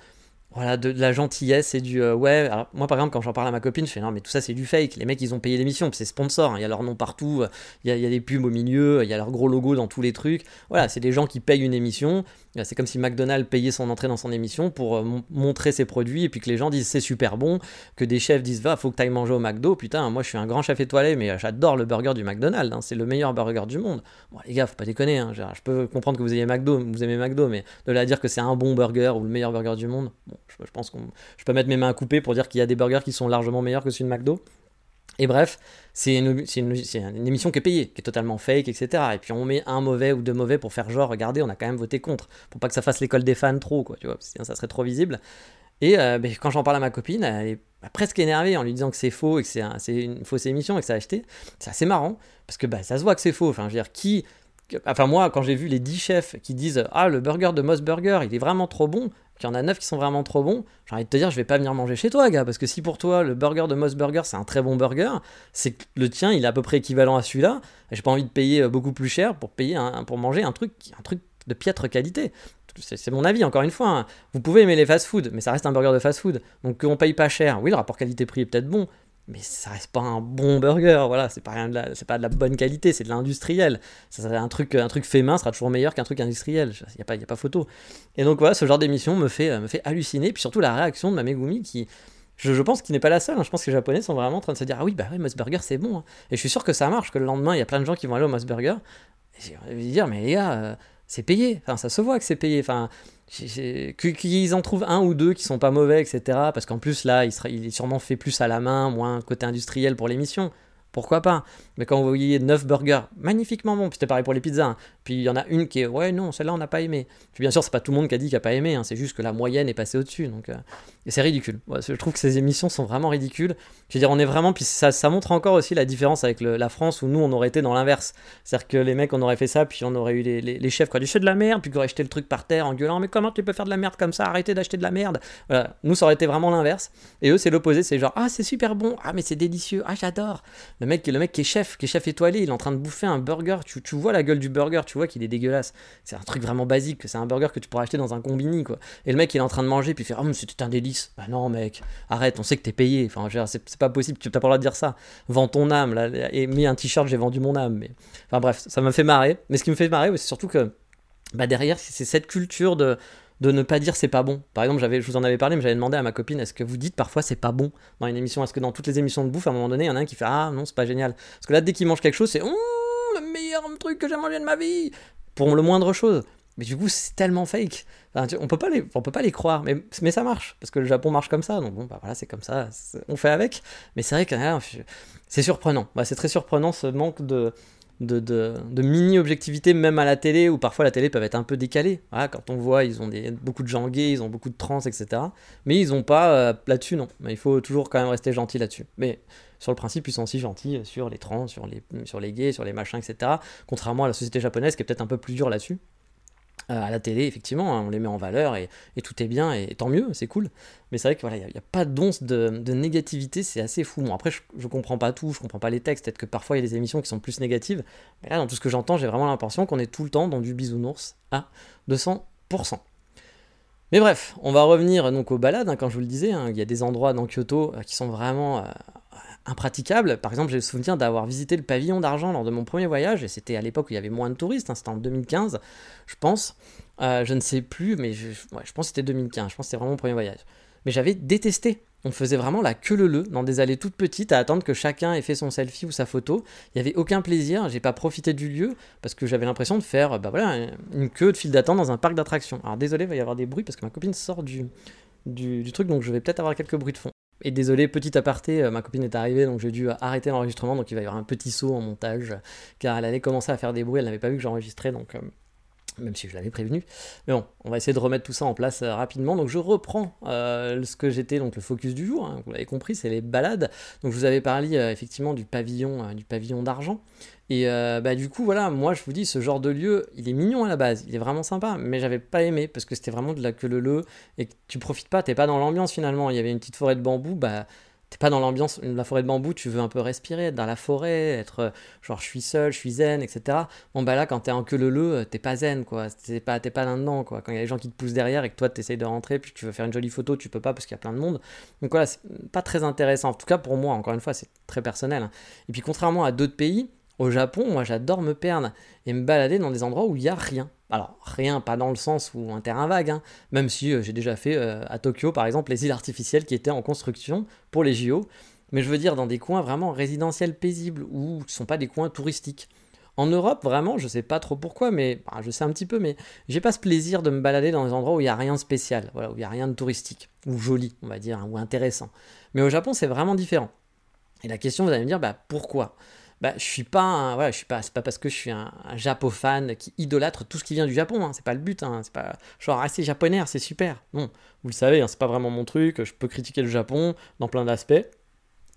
voilà, de, la gentillesse et du euh, ouais. Alors, moi, par exemple, quand j'en parle à ma copine, je fais non, mais tout ça, c'est du fake. Les mecs, ils ont payé l'émission, c'est sponsor. Hein, il y a leur nom partout, il y y a des pubs au milieu, il y a leur gros logo dans tous les trucs. Voilà, c'est des gens qui payent une émission. C'est comme si McDonald's payait son entrée dans son émission pour euh, montrer ses produits et puis que les gens disent c'est super bon, que des chefs disent va, faut que tu ailles manger au McDo. Putain, moi, je suis un grand chef étoilé, mais j'adore le burger du McDonald's. Hein, c'est le meilleur burger du monde. Bon, les gars, faut pas déconner. Hein, je peux comprendre que vous ayez McDo, vous aimez McDo, mais de là à dire que c'est un bon burger ou le meilleur burger du monde, je, pense qu'on je peux mettre mes mains à couper pour dire qu'il y a des burgers qui sont largement meilleurs que celui de McDo. Et bref, c'est une, une, une, émission qui est payée, qui est totalement fake, etc. Et puis on met un mauvais ou deux mauvais pour faire genre, regardez, on a quand même voté contre, pour pas que ça fasse l'école des fans trop, quoi, tu vois, sinon ça serait trop visible. Et euh, ben, quand j'en parle à ma copine, elle est presque énervée en lui disant que c'est faux et que c'est un, une fausse émission et que ça a acheté. C'est assez marrant, parce que bah, ça se voit que c'est faux. Enfin, je veux dire, qui. Enfin, moi, quand j'ai vu les 10 chefs qui disent Ah, le burger de Moss Burger, il est vraiment trop bon, qu'il y en a 9 qui sont vraiment trop bons, j'ai envie de te dire, je vais pas venir manger chez toi, gars, parce que si pour toi, le burger de Moss Burger, c'est un très bon burger, c'est que le tien, il est à peu près équivalent à celui-là, j'ai pas envie de payer beaucoup plus cher pour, payer un, pour manger un truc, un truc de piètre qualité. C'est mon avis, encore une fois. Hein. Vous pouvez aimer les fast-food, mais ça reste un burger de fast-food. Donc qu'on paye pas cher, oui, le rapport qualité-prix est peut-être bon, mais ça reste pas un bon burger, voilà, c'est pas rien de la, c'est pas de la bonne qualité, c'est de l'industriel. Ça un truc, un truc fait main sera toujours meilleur qu'un truc industriel, il y a pas, a pas photo. Et donc voilà, ce genre d'émission me fait, me fait halluciner, puis surtout la réaction de ma Megumi qui, je, je pense qu'il n'est pas la seule. Hein. Je pense que les Japonais sont vraiment en train de se dire ah oui bah oui Moss Burger c'est bon. Hein. Et je suis sûr que ça marche, que le lendemain il y a plein de gens qui vont aller au Moss Burger. Et envie de dire mais les gars, euh, c'est payé. Enfin ça se voit que c'est payé. Enfin qu'ils en trouvent un ou deux qui sont pas mauvais, etc. Parce qu'en plus, là, il, sera, il est sûrement fait plus à la main, moins côté industriel pour l'émission. Pourquoi pas Mais quand vous voyez 9 burgers, magnifiquement bon, puis c'était pareil pour les pizzas, hein. puis il y en a une qui est, ouais, non, celle-là on n'a pas aimé. Puis bien sûr, c'est pas tout le monde qui a dit qu'il n'a pas aimé, hein. c'est juste que la moyenne est passée au-dessus, donc euh, c'est ridicule. Je trouve que ces émissions sont vraiment ridicules. Je veux dire, on est vraiment, puis ça, montre encore aussi la différence avec la France où nous on aurait été dans l'inverse. C'est-à-dire que les mecs, on aurait fait ça, puis on aurait eu les, chefs qui auraient dit de la merde, puis qui auraient jeté le truc par terre en gueulant, mais comment tu peux faire de la merde comme ça, arrêtez d'acheter de la merde. Nous, ça aurait été vraiment l'inverse. Et eux, c'est l'opposé, c'est genre, ah, c'est super bon, ah, mais c'est délicieux, ah, j'adore. Le mec, le mec qui est chef, qui est chef étoilé, il est en train de bouffer un burger. Tu, tu vois la gueule du burger, tu vois qu'il est dégueulasse. C'est un truc vraiment basique. C'est un burger que tu pourrais acheter dans un combini, quoi. Et le mec, il est en train de manger, puis il fait Oh, mais c'était un délice. Bah non, mec, arrête, on sait que t'es payé. Enfin, c'est pas possible, tu t'as pas le droit de dire ça. Vends ton âme, là. Et mets un t-shirt, j'ai vendu mon âme. Mais... Enfin, bref, ça m'a fait marrer. Mais ce qui me fait marrer, c'est surtout que bah, derrière, c'est cette culture de de ne pas dire c'est pas bon. Par exemple, je vous en avais parlé, mais j'avais demandé à ma copine est-ce que vous dites parfois c'est pas bon dans une émission? Est-ce que dans toutes les émissions de bouffe, à un moment donné, il y en a un qui fait ah non, c'est pas génial Parce que là, dès qu'il mange quelque chose, c'est oh, le meilleur truc que j'ai mangé de ma vie Pour le moindre chose. Mais du coup, c'est tellement fake. on peut pas on peut pas les croire, mais, mais ça marche parce que le Japon marche comme ça. Donc bon, bah voilà, c'est comme ça, on fait avec. Mais c'est vrai que c'est surprenant. Bah, c'est très surprenant ce manque de, de, de, mini-objectivité, même à la télé, où parfois la télé peut être un peu décalée. quand on voit, ils ont beaucoup de gens gays, ils ont beaucoup de trans, etc. Mais ils n'ont pas euh, là-dessus, non. Mais il faut toujours quand même rester gentil là-dessus. Mais sur le principe, ils sont aussi gentils sur les trans, sur les, sur les gays, sur les machins, etc. Contrairement à la société japonaise qui est peut-être un peu plus dure là-dessus. Euh, à la télé, effectivement, hein, on les met en valeur et, tout est bien, et, tant mieux, c'est cool. Mais c'est vrai qu'il voilà, n'y a, pas d'once de, négativité, c'est assez fou. Bon, après, je, comprends pas tout, je comprends pas les textes, peut-être que parfois il y a des émissions qui sont plus négatives, mais là, dans tout ce que j'entends, j'ai vraiment l'impression qu'on est tout le temps dans du bisounours à 200%. Mais bref, on va revenir donc aux balades, hein, quand je vous le disais, hein, il y a des endroits dans Kyoto euh, qui sont vraiment euh, impraticable. Par exemple, j'ai le souvenir d'avoir visité le pavillon d'argent lors de mon premier voyage, et c'était à l'époque où il y avait moins de touristes, hein, c'était en 2015, je pense. Euh, je ne sais plus, mais je, pense que c'était 2015, je pense que c'était vraiment mon premier voyage. Mais j'avais détesté. On faisait vraiment la queue le le dans des allées toutes petites à attendre que chacun ait fait son selfie ou sa photo. Il n'y avait aucun plaisir, j'ai pas profité du lieu parce que j'avais l'impression de faire bah voilà, une queue de file d'attente dans un parc d'attractions. Alors désolé, il va y avoir des bruits parce que ma copine sort du, du, du truc, donc je vais peut-être avoir quelques bruits de fond. Et désolé, petit aparté, euh, ma copine est arrivée, donc j'ai dû arrêter l'enregistrement, donc il va y avoir un petit saut en montage, car elle allait commencer à faire des bruits, elle n'avait pas vu que j'enregistrais, donc euh, même si je l'avais prévenu. Mais bon, on va essayer de remettre tout ça en place euh, rapidement. Donc je reprends ce que j'étais, donc le focus du jour, hein, vous l'avez compris, c'est les balades. Donc je vous avais parlé effectivement du pavillon, du pavillon d'argent. Et euh, bah, du coup, voilà, moi je vous dis, ce genre de lieu, il est mignon à la base, il est vraiment sympa, mais j'avais pas aimé parce que c'était vraiment de la queue le le et que tu profites pas, t'es pas dans l'ambiance finalement. Il y avait une petite forêt de bambou, bah t'es pas dans l'ambiance de la forêt de bambou, tu veux un peu respirer, être dans la forêt, être euh, genre je suis seul, je suis zen, etc. Bon bah là, quand t'es en queue le le, t'es pas zen quoi, t'es pas, pas là-dedans quoi. Quand il y a des gens qui te poussent derrière et que toi t'essayes de rentrer, puis tu veux faire une jolie photo, tu peux pas parce qu'il y a plein de monde. Donc voilà, c'est pas très intéressant. En tout cas pour moi, encore une fois, c'est très personnel. Hein. Et puis contrairement à d'autres pays, au Japon, moi j'adore me perdre et me balader dans des endroits où il n'y a rien. Alors rien, pas dans le sens où un terrain vague, hein. même si euh, j'ai déjà fait euh, à Tokyo par exemple les îles artificielles qui étaient en construction pour les JO, mais je veux dire dans des coins vraiment résidentiels paisibles où ce ne sont pas des coins touristiques. En Europe, vraiment, je sais pas trop pourquoi, mais bah, je sais un petit peu, mais j'ai pas ce plaisir de me balader dans des endroits où il n'y a rien de spécial, voilà, où il n'y a rien de touristique, ou joli, on va dire, hein, ou intéressant. Mais au Japon, c'est vraiment différent. Et la question, vous allez me dire, bah pourquoi? Bah, je suis pas un, voilà, je suis pas, c'est pas parce que je suis un, un fan qui idolâtre tout ce qui vient du Japon, hein, c'est pas le but, hein, c'est pas genre ah c'est japonais, c'est super. Non, vous le savez, hein, c'est pas vraiment mon truc, je peux critiquer le Japon dans plein d'aspects.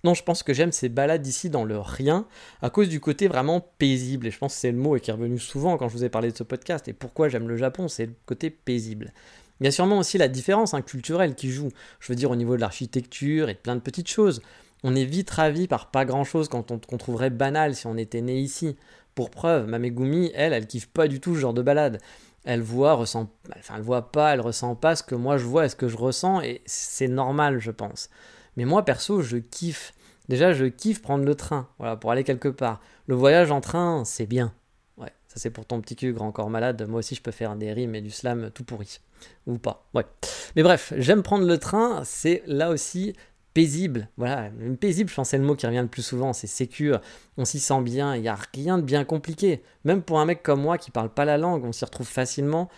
Non, je pense que j'aime ces balades ici dans le rien à cause du côté vraiment paisible. Et je pense que c'est le mot qui est revenu souvent quand je vous ai parlé de ce podcast. Et pourquoi j'aime le Japon, c'est le côté paisible. Il y a sûrement aussi la différence culturelle qui joue. Je veux dire au niveau de l'architecture et de plein de petites choses. On est vite ravi par pas grand chose quand on, qu'on trouverait banal si on était né ici. Pour preuve, ma Megumi, elle, elle kiffe pas du tout ce genre de balade. Elle voit, ressent, enfin elle voit pas, elle ressent pas ce que moi je vois et ce que je ressens et c'est normal, je pense. Mais moi perso, je kiffe. Déjà, je kiffe prendre le train, voilà, pour aller quelque part. Le voyage en train, c'est bien. Ouais, ça c'est pour ton petit cul grand corps malade. Moi aussi, je peux faire des rimes et du slam tout pourri. Ou pas, ouais. Mais bref, j'aime prendre le train, c'est là aussi paisible. Voilà, paisible, je pense c'est le mot qui revient le plus souvent, c'est sécure, on s'y sent bien, il n'y a rien de bien compliqué. Même pour un mec comme moi qui parle pas la langue, on s'y retrouve facilement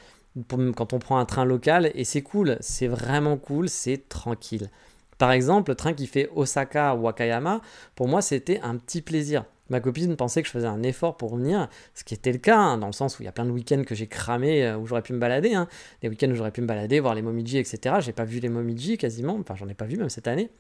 quand on prend un train local et c'est cool, c'est vraiment cool, c'est tranquille. Par exemple, le train qui fait Osaka-Wakayama, pour moi c'était un petit plaisir. Ma copine pensait que je faisais un effort pour venir, ce qui était le cas, hein, dans le sens où il y a plein de week-ends que j'ai cramé, euh, où j'aurais pu me balader, hein. des week-ends où j'aurais pu me balader, voir les Momiji, etc. J'ai pas vu les Momiji quasiment, enfin j'en ai pas vu même cette année.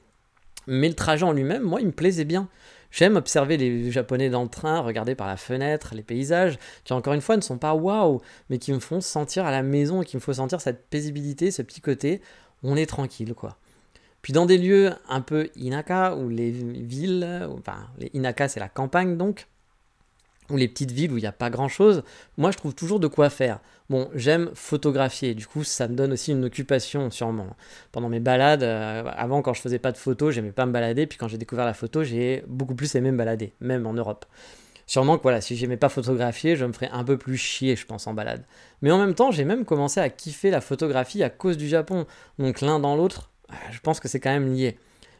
Mais le trajet en lui-même, moi, il me plaisait bien. J'aime observer les Japonais dans le train, regarder par la fenêtre les paysages, qui encore une fois ne sont pas waouh, mais qui me font sentir à la maison qui me font sentir cette paisibilité, ce petit côté, on est tranquille, quoi. Puis dans des lieux un peu inaka, ou les villes, enfin les inaka c'est la campagne donc, ou les petites villes où il n'y a pas grand-chose, moi je trouve toujours de quoi faire. Bon, j'aime photographier, du coup ça me donne aussi une occupation sûrement. Pendant mes balades, euh, avant quand je faisais pas de photos, j'aimais pas me balader, puis quand j'ai découvert la photo, j'ai beaucoup plus aimé me balader, même en Europe. Sûrement que voilà, si j'aimais pas photographier, je me ferais un peu plus chier, je pense, en balade. Mais en même temps, j'ai même commencé à kiffer la photographie à cause du Japon. Donc l'un dans l'autre, euh, je pense que c'est quand même lié.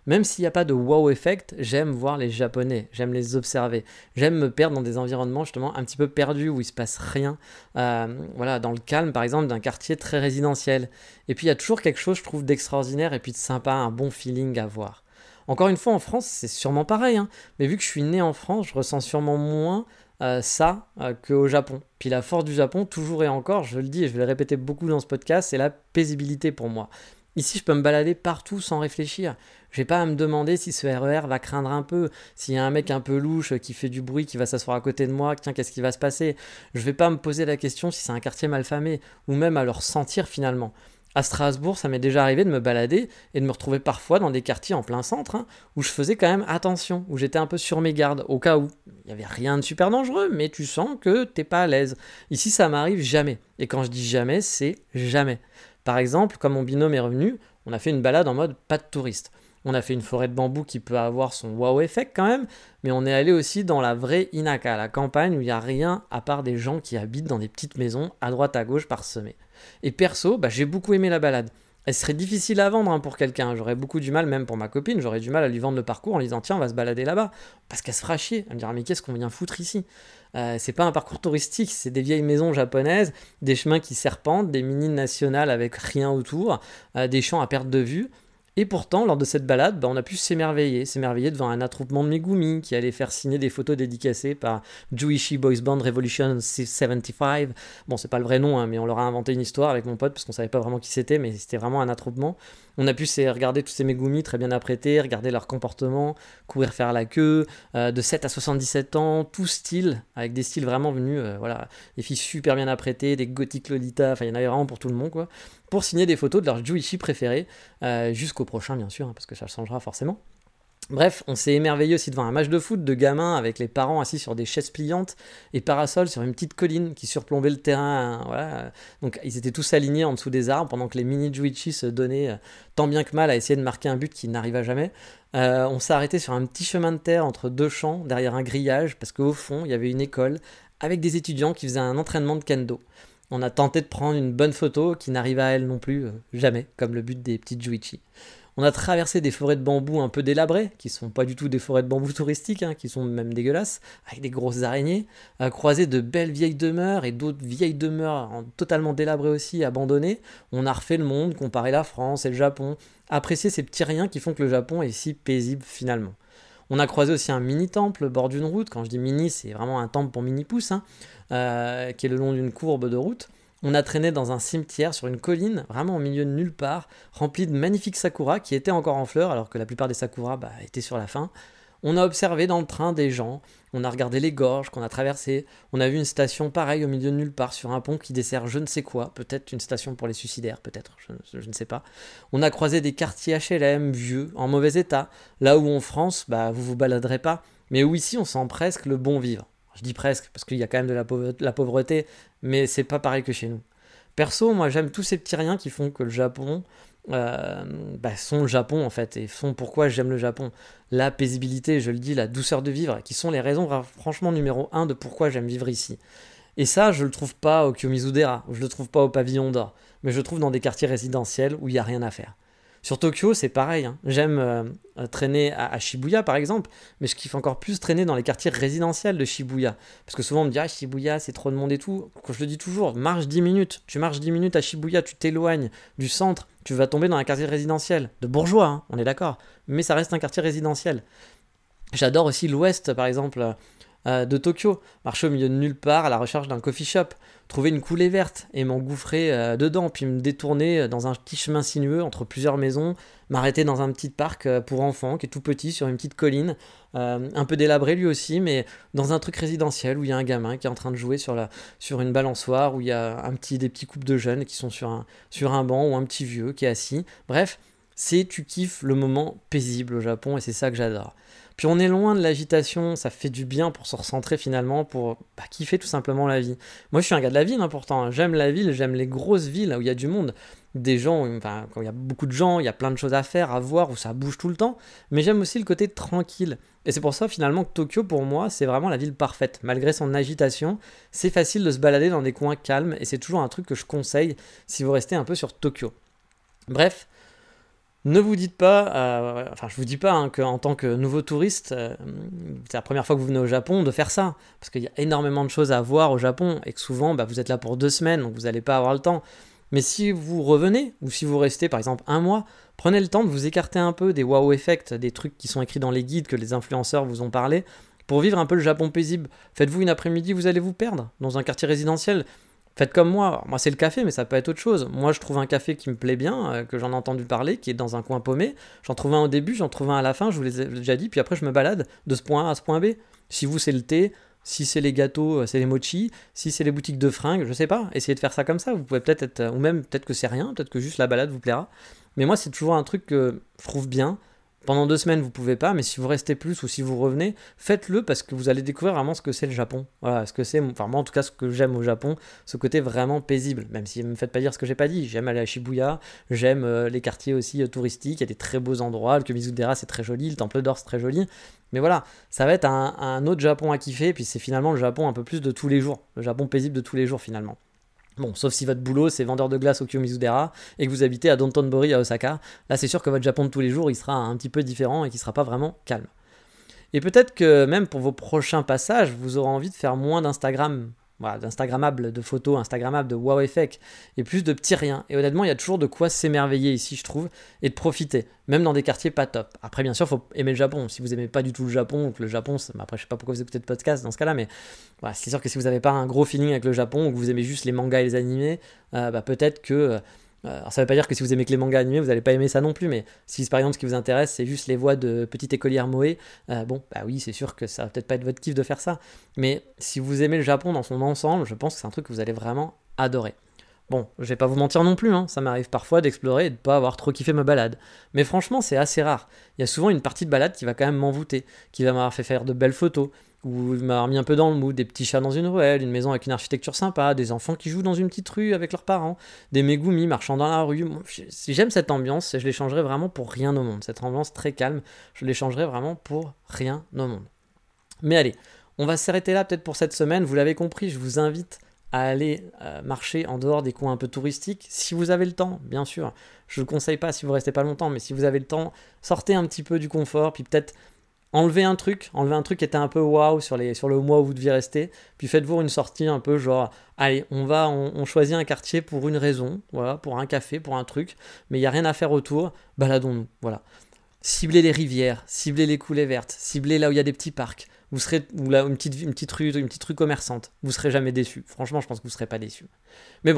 Même s'il n'y a pas de wow effect, j'aime voir les Japonais, j'aime les observer, j'aime me perdre dans des environnements justement un petit peu perdus où il se passe rien. Euh, voilà, dans le calme par exemple d'un quartier très résidentiel. Et puis il y a toujours quelque chose, je trouve, d'extraordinaire et puis de sympa, un bon feeling à voir. Encore une fois, en France, c'est sûrement pareil, hein. mais vu que je suis né en France, je ressens sûrement moins euh, ça euh, qu'au Japon. Puis la force du Japon, toujours et encore, je le dis et je vais le répéter beaucoup dans ce podcast, c'est la paisibilité pour moi. Ici, je peux me balader partout sans réfléchir. Je n'ai pas à me demander si ce RER e va craindre un peu, s'il y a un mec un peu louche qui fait du bruit, qui va s'asseoir à côté de moi, tiens, qu'est-ce qui va se passer? Je vais pas me poser la question si c'est un quartier mal famé, ou même à le ressentir finalement. À Strasbourg, ça m'est déjà arrivé de me balader et de me retrouver parfois dans des quartiers en plein centre hein, où je faisais quand même attention, où j'étais un peu sur mes gardes, au cas où. Il n'y avait rien de super dangereux, mais tu sens que t'es pas à l'aise. Ici, ça m'arrive jamais. Et quand je dis jamais, c'est jamais. Par exemple, comme mon binôme est revenu, on a fait une balade en mode pas de touriste. On a fait une forêt de bambou qui peut avoir son wow effect quand même, mais on est allé aussi dans la vraie Inaka, la campagne où il n'y a rien à part des gens qui habitent dans des petites maisons à droite à gauche parsemées. Et perso, bah, j'ai beaucoup aimé la balade. Elle serait difficile à vendre hein, pour quelqu'un. J'aurais beaucoup du mal, même pour ma copine, j'aurais du mal à lui vendre le parcours en lui disant tiens, on va se balader là-bas. Parce qu'elle se fera chier. Elle me dira mais qu'est-ce qu'on vient foutre ici? Euh, C'est pas un parcours touristique, c'est des vieilles maisons japonaises, des chemins qui serpentent, des mini nationales avec rien autour, euh, des champs à perte de vue. Et pourtant, lors de cette balade, bah, on a pu s'émerveiller, s'émerveiller devant un attroupement de Megumi qui allait faire signer des photos dédicacées par Juishi Boys Band Revolution 75. Bon, c'est pas le vrai nom, hein, mais on leur a inventé une histoire avec mon pote parce qu'on savait pas vraiment qui c'était, mais c'était vraiment un attroupement. On a pu regarder tous ces Megumi très bien apprêtés, regarder leur comportement, courir faire la queue, euh, de 7 à 77 ans, tout style, avec des styles vraiment venus, euh, voilà, des filles super bien apprêtées, des gothiques Lolita, enfin il y en avait vraiment pour tout le monde, quoi, pour signer des photos de leur Juichi préféré, euh, jusqu'au prochain bien sûr, hein, parce que ça changera forcément. Bref, on s'est émerveillé aussi devant un match de foot de gamins avec les parents assis sur des chaises pliantes et parasols sur une petite colline qui surplombait le terrain. Voilà. Ils étaient tous alignés en dessous des arbres pendant que les mini Juichi se donnaient euh, tant bien que mal à essayer de marquer un but qui n'arriva jamais. Euh, on s'est arrêté sur un petit chemin de terre entre deux champs derrière un grillage parce qu'au fond il y avait une école avec des étudiants qui faisaient un entraînement de kendo. On a tenté de prendre une bonne photo qui n'arriva à elle non plus euh, jamais, comme le but des petites Juichi. On a traversé des forêts de bambou un peu délabrées, qui sont pas du tout des forêts de bambou touristiques, hein, qui sont même dégueulasses, avec des grosses araignées, a croisé de belles vieilles demeures et d'autres vieilles demeures totalement délabrées aussi, abandonnées. On a refait le monde, comparé la France et le Japon, apprécié ces petits riens qui font que le Japon est si paisible finalement. On a croisé aussi un mini-temple bord d'une route. Quand je dis mini, c'est vraiment un temple pour mini-pouce, hein, euh, qui est le long d'une courbe de route. On a traîné dans un cimetière sur une colline, vraiment au milieu de nulle part, rempli de magnifiques sakuras qui étaient encore en fleurs alors que la plupart des sakuras bah, étaient sur la fin. On a observé dans le train des gens, on a regardé les gorges qu'on a traversées, on a vu une station pareille au milieu de nulle part sur un pont qui dessert je ne sais quoi, peut-être une station pour les suicidaires, peut-être, je, ne sais pas. On a croisé des quartiers HLM vieux, en mauvais état, là où en France, bah vous vous baladerez pas, mais où ici on sent presque le bon vivre. Je dis presque, parce qu'il y a quand même de la pauvreté, mais c'est pas pareil que chez nous. Perso, moi j'aime tous ces petits riens qui font que le Japon euh, bah, sont le Japon en fait, et font pourquoi j'aime le Japon. La paisibilité, je le dis, la douceur de vivre, qui sont les raisons franchement numéro un de pourquoi j'aime vivre ici. Et ça, je le trouve pas au Kiyomizu-dera, je le trouve pas au Pavillon d'Or, mais je le trouve dans des quartiers résidentiels où il n'y a rien à faire. Sur Tokyo, c'est pareil. Hein. J'aime euh, traîner à, Shibuya, par exemple, mais je kiffe encore plus traîner dans les quartiers résidentiels de Shibuya. Parce que souvent, on me dit, ah, Shibuya, c'est trop de monde et tout. Quand je le dis toujours, marche 10 minutes. Tu marches 10 minutes à Shibuya, tu t'éloignes du centre, tu vas tomber dans un quartier résidentiel. De bourgeois, hein, on est d'accord. Mais ça reste un quartier résidentiel. J'adore aussi l'ouest, par exemple, euh, de Tokyo. Marcher au milieu de nulle part à la recherche d'un coffee shop trouver une coulée verte et m'engouffrer euh, dedans, puis me détourner euh, dans un petit chemin sinueux entre plusieurs maisons, m'arrêter dans un petit parc euh, pour enfants qui est tout petit sur une petite colline, un peu délabré lui aussi, mais dans un truc résidentiel où il y a un gamin qui est en train de jouer sur, la, sur une balançoire, où il y a un petit, des petits couples de jeunes qui sont sur un, sur un banc ou un petit vieux qui est assis. Bref, c'est tu kiffes le moment paisible au Japon et c'est ça que j'adore. Puis on est loin de l'agitation, ça fait du bien pour se recentrer finalement, pour bah, kiffer tout simplement la vie. Moi je suis un gars de la ville hein, pourtant, hein. j'aime la ville, j'aime les grosses villes où il y a du monde, des gens, enfin, quand il y a beaucoup de gens, il y a plein de choses à faire, à voir, où ça bouge tout le temps, mais j'aime aussi le côté tranquille. Et c'est pour ça finalement que Tokyo pour moi c'est vraiment la ville parfaite. Malgré son agitation, c'est facile de se balader dans des coins calmes et c'est toujours un truc que je conseille si vous restez un peu sur Tokyo. Bref, ne vous dites pas, euh, enfin je vous dis pas hein, qu'en tant que nouveau touriste, euh, c'est la première fois que vous venez au Japon de faire ça, parce qu'il y a énormément de choses à voir au Japon et que souvent bah, vous êtes là pour deux semaines, donc vous n'allez pas avoir le temps. Mais si vous revenez, ou si vous restez par exemple un mois, prenez le temps de vous écarter un peu des wow effects, des trucs qui sont écrits dans les guides que les influenceurs vous ont parlé, pour vivre un peu le Japon paisible. Faites-vous une après-midi, vous allez vous perdre dans un quartier résidentiel. Faites comme moi, moi c'est le café, mais ça peut être autre chose. Moi je trouve un café qui me plaît bien, euh, que j'en ai entendu parler, qui est dans un coin paumé. J'en trouve un au début, j'en trouve un à la fin, je vous l'ai déjà dit, puis après je me balade de ce point A à ce point B. Si vous c'est le thé, si c'est les gâteaux, euh, c'est les mochi, si c'est les boutiques de fringues, je sais pas, essayez de faire ça comme ça. Vous pouvez peut-être être, ou même peut-être que c'est rien, peut-être que juste la balade vous plaira. Mais moi c'est toujours un truc que je trouve bien, pendant deux semaines, vous pouvez pas, mais si vous restez plus ou si vous revenez, faites-le parce que vous allez découvrir vraiment ce que c'est le Japon. Voilà, ce que c'est, enfin moi en tout cas ce que j'aime au Japon, ce côté vraiment paisible. Même si ne me faites pas dire ce que j'ai pas dit, j'aime aller à Shibuya, j'aime euh, les quartiers aussi euh, touristiques, il y a des très beaux endroits, le Kumizudera c'est très joli, le Temple d'Or c'est très joli. Mais voilà, ça va être un, un autre Japon à kiffer, puis c'est finalement le Japon un peu plus de tous les jours, le Japon paisible de tous les jours finalement. Bon, sauf si votre boulot c'est vendeur de glace au Kiyomizudera et que vous habitez à Dontonbori à Osaka. Là, c'est sûr que votre Japon de tous les jours, il sera un petit peu différent et qu'il sera pas vraiment calme. Et peut-être que même pour vos prochains passages, vous aurez envie de faire moins d'Instagram voilà, d'Instagrammable, de photos Instagrammables, de wow effect, et plus de petits riens. Et honnêtement, il y a toujours de quoi s'émerveiller ici, je trouve, et de profiter, même dans des quartiers pas top. Après, bien sûr, faut aimer le Japon. Si vous aimez pas du tout le Japon, ou que le Japon, après, je sais pas pourquoi vous écoutez de podcast dans ce cas-là, mais voilà, c'est sûr que si vous n'avez pas un gros feeling avec le Japon, ou que vous aimez juste les mangas et les animés, euh, bah, peut-être que euh, alors ça veut pas dire que si vous aimez que les mangas animés, vous n'allez pas aimer ça non plus, mais si par exemple ce qui vous intéresse c'est juste les voix de petite écolière Moé, euh, bon bah oui c'est sûr que ça va peut-être pas être votre kiff de faire ça, mais si vous aimez le Japon dans son ensemble, je pense que c'est un truc que vous allez vraiment adorer. Bon, je vais pas vous mentir non plus, hein. ça m'arrive parfois d'explorer et de pas avoir trop kiffé ma balade. Mais franchement, c'est assez rare. Il y a souvent une partie de balade qui va quand même m'envoûter, qui va m'avoir fait faire de belles photos, ou m'a remis un peu dans le mood, des petits chats dans une ruelle, une maison avec une architecture sympa, des enfants qui jouent dans une petite rue avec leurs parents, des Megumi marchant dans la rue. Si j'aime cette ambiance, je l'échangerai vraiment pour rien au monde. Cette ambiance très calme, je l'échangerai vraiment pour rien au monde. Mais allez, on va s'arrêter là peut-être pour cette semaine. Vous l'avez compris, je vous invite à aller euh, marcher en dehors des coins un peu touristiques, si vous avez le temps, bien sûr. Je ne le conseille pas si vous restez pas longtemps, mais si vous avez le temps, sortez un petit peu du confort, puis peut-être enlevez un truc, enlevez un truc qui était un peu waouh sur, le mois où vous deviez rester, puis faites-vous une sortie un peu genre, allez, on va, on, choisit un quartier pour une raison, voilà, pour un café, pour un truc, mais il n'y a rien à faire autour, baladons-nous, voilà. Ciblez les rivières, ciblez les coulées vertes, ciblez là où il y a des petits parcs, vous serez, ou là, une petite, rue, une petite rue commerçante, vous serez jamais déçus. Franchement, je pense que vous serez pas déçus. Mais.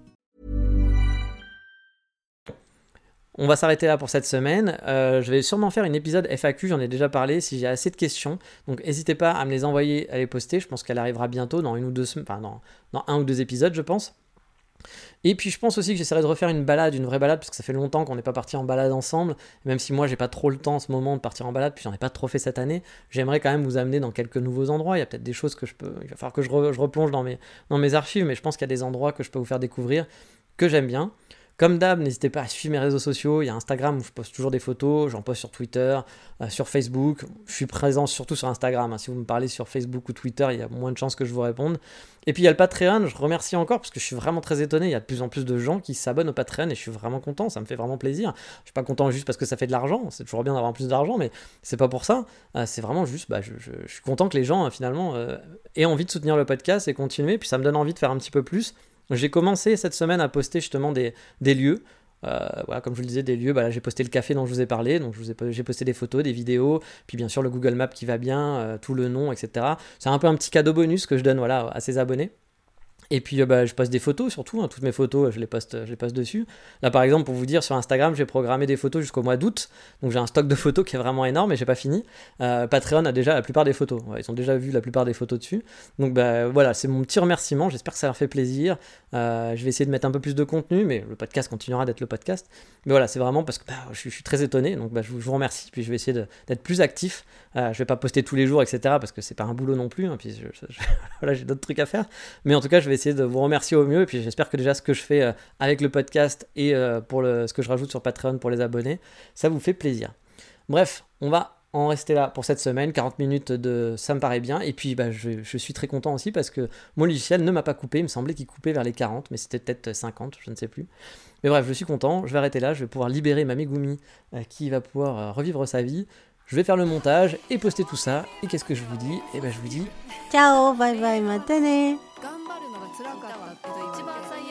On va s'arrêter là pour cette semaine. Euh, je vais sûrement faire une épisode FAQ, j'en ai déjà parlé, si j'ai assez de questions. Donc n'hésitez pas à me les envoyer, à les poster. Je pense qu'elle arrivera bientôt, dans une ou deux enfin dans, un ou deux épisodes, je pense. Et puis je pense aussi que j'essaierai de refaire une balade, une vraie balade, parce que ça fait longtemps qu'on n'est pas parti en balade ensemble. même si moi j'ai pas trop le temps en ce moment de partir en balade, puis j'en ai pas trop fait cette année, j'aimerais quand même vous amener dans quelques nouveaux endroits. Il y a peut-être des choses que je peux. Il va falloir que je, je replonge dans mes, dans mes archives, mais je pense qu'il y a des endroits que je peux vous faire découvrir que j'aime bien. Comme d'hab, n'hésitez pas à suivre mes réseaux sociaux. Il y a Instagram où je poste toujours des photos, j'en poste sur Twitter, euh, sur Facebook. Je suis présent surtout sur Instagram. Hein. Si vous me parlez sur Facebook ou Twitter, il y a moins de chances que je vous réponde. Et puis il y a le Patreon, je remercie encore parce que je suis vraiment très étonné. Il y a de plus en plus de gens qui s'abonnent au Patreon et je suis vraiment content. Ça me fait vraiment plaisir. Je suis pas content juste parce que ça fait de l'argent. C'est toujours bien d'avoir plus d'argent, mais c'est pas pour ça. Euh, c'est vraiment juste, bah, je, suis content que les gens finalement aient envie de soutenir le podcast et continuer. Puis ça me donne envie de faire un petit peu plus. J'ai commencé cette semaine à poster justement des, lieux. Euh, voilà, comme je vous le disais, des lieux, bah j'ai posté le café dont je vous ai parlé, donc j'ai posté des photos, des vidéos, puis bien sûr le Google Maps qui va bien, euh, tout le nom, etc. C'est un peu un petit cadeau bonus que je donne voilà, à ses abonnés. Et puis euh, bah, je poste des photos surtout, hein. toutes mes photos je les, poste, je les poste dessus. Là par exemple pour vous dire sur Instagram j'ai programmé des photos jusqu'au mois d'août, donc j'ai un stock de photos qui est vraiment énorme et j'ai pas fini. Euh, Patreon a déjà la plupart des photos, ils ont déjà vu la plupart des photos dessus. Donc bah, voilà c'est mon petit remerciement, j'espère que ça leur fait plaisir. Euh, je vais essayer de mettre un peu plus de contenu, mais le podcast continuera d'être le podcast. Mais voilà c'est vraiment parce que bah, je, suis très étonné, donc bah, je, vous, remercie, puis je vais essayer d'être plus actif. je vais pas poster tous les jours etc parce que c'est pas un boulot non plus, hein, puis voilà j'ai d'autres trucs à faire. Mais en tout cas je vais essayer de vous remercier au mieux. Et puis j'espère que déjà ce que je fais euh, avec le podcast et euh, pour le, ce que je rajoute sur Patreon pour les abonnés, ça vous fait plaisir. Bref, on va en rester là pour cette semaine. 40 minutes de ça me paraît bien. Et puis bah, je, suis très content aussi parce que mon logiciel ne m'a pas coupé. Il me semblait qu'il coupait vers les 40, mais c'était peut-être 50, je ne sais plus. Mais bref, je suis content. Je vais arrêter là. Je vais pouvoir libérer ma Megumi euh, qui va pouvoir revivre sa vie. Je vais faire le montage et poster tout ça. Et qu'est-ce que je vous dis? Eh ben je vous dis ciao, bye bye, matane. 辛かったけど一番最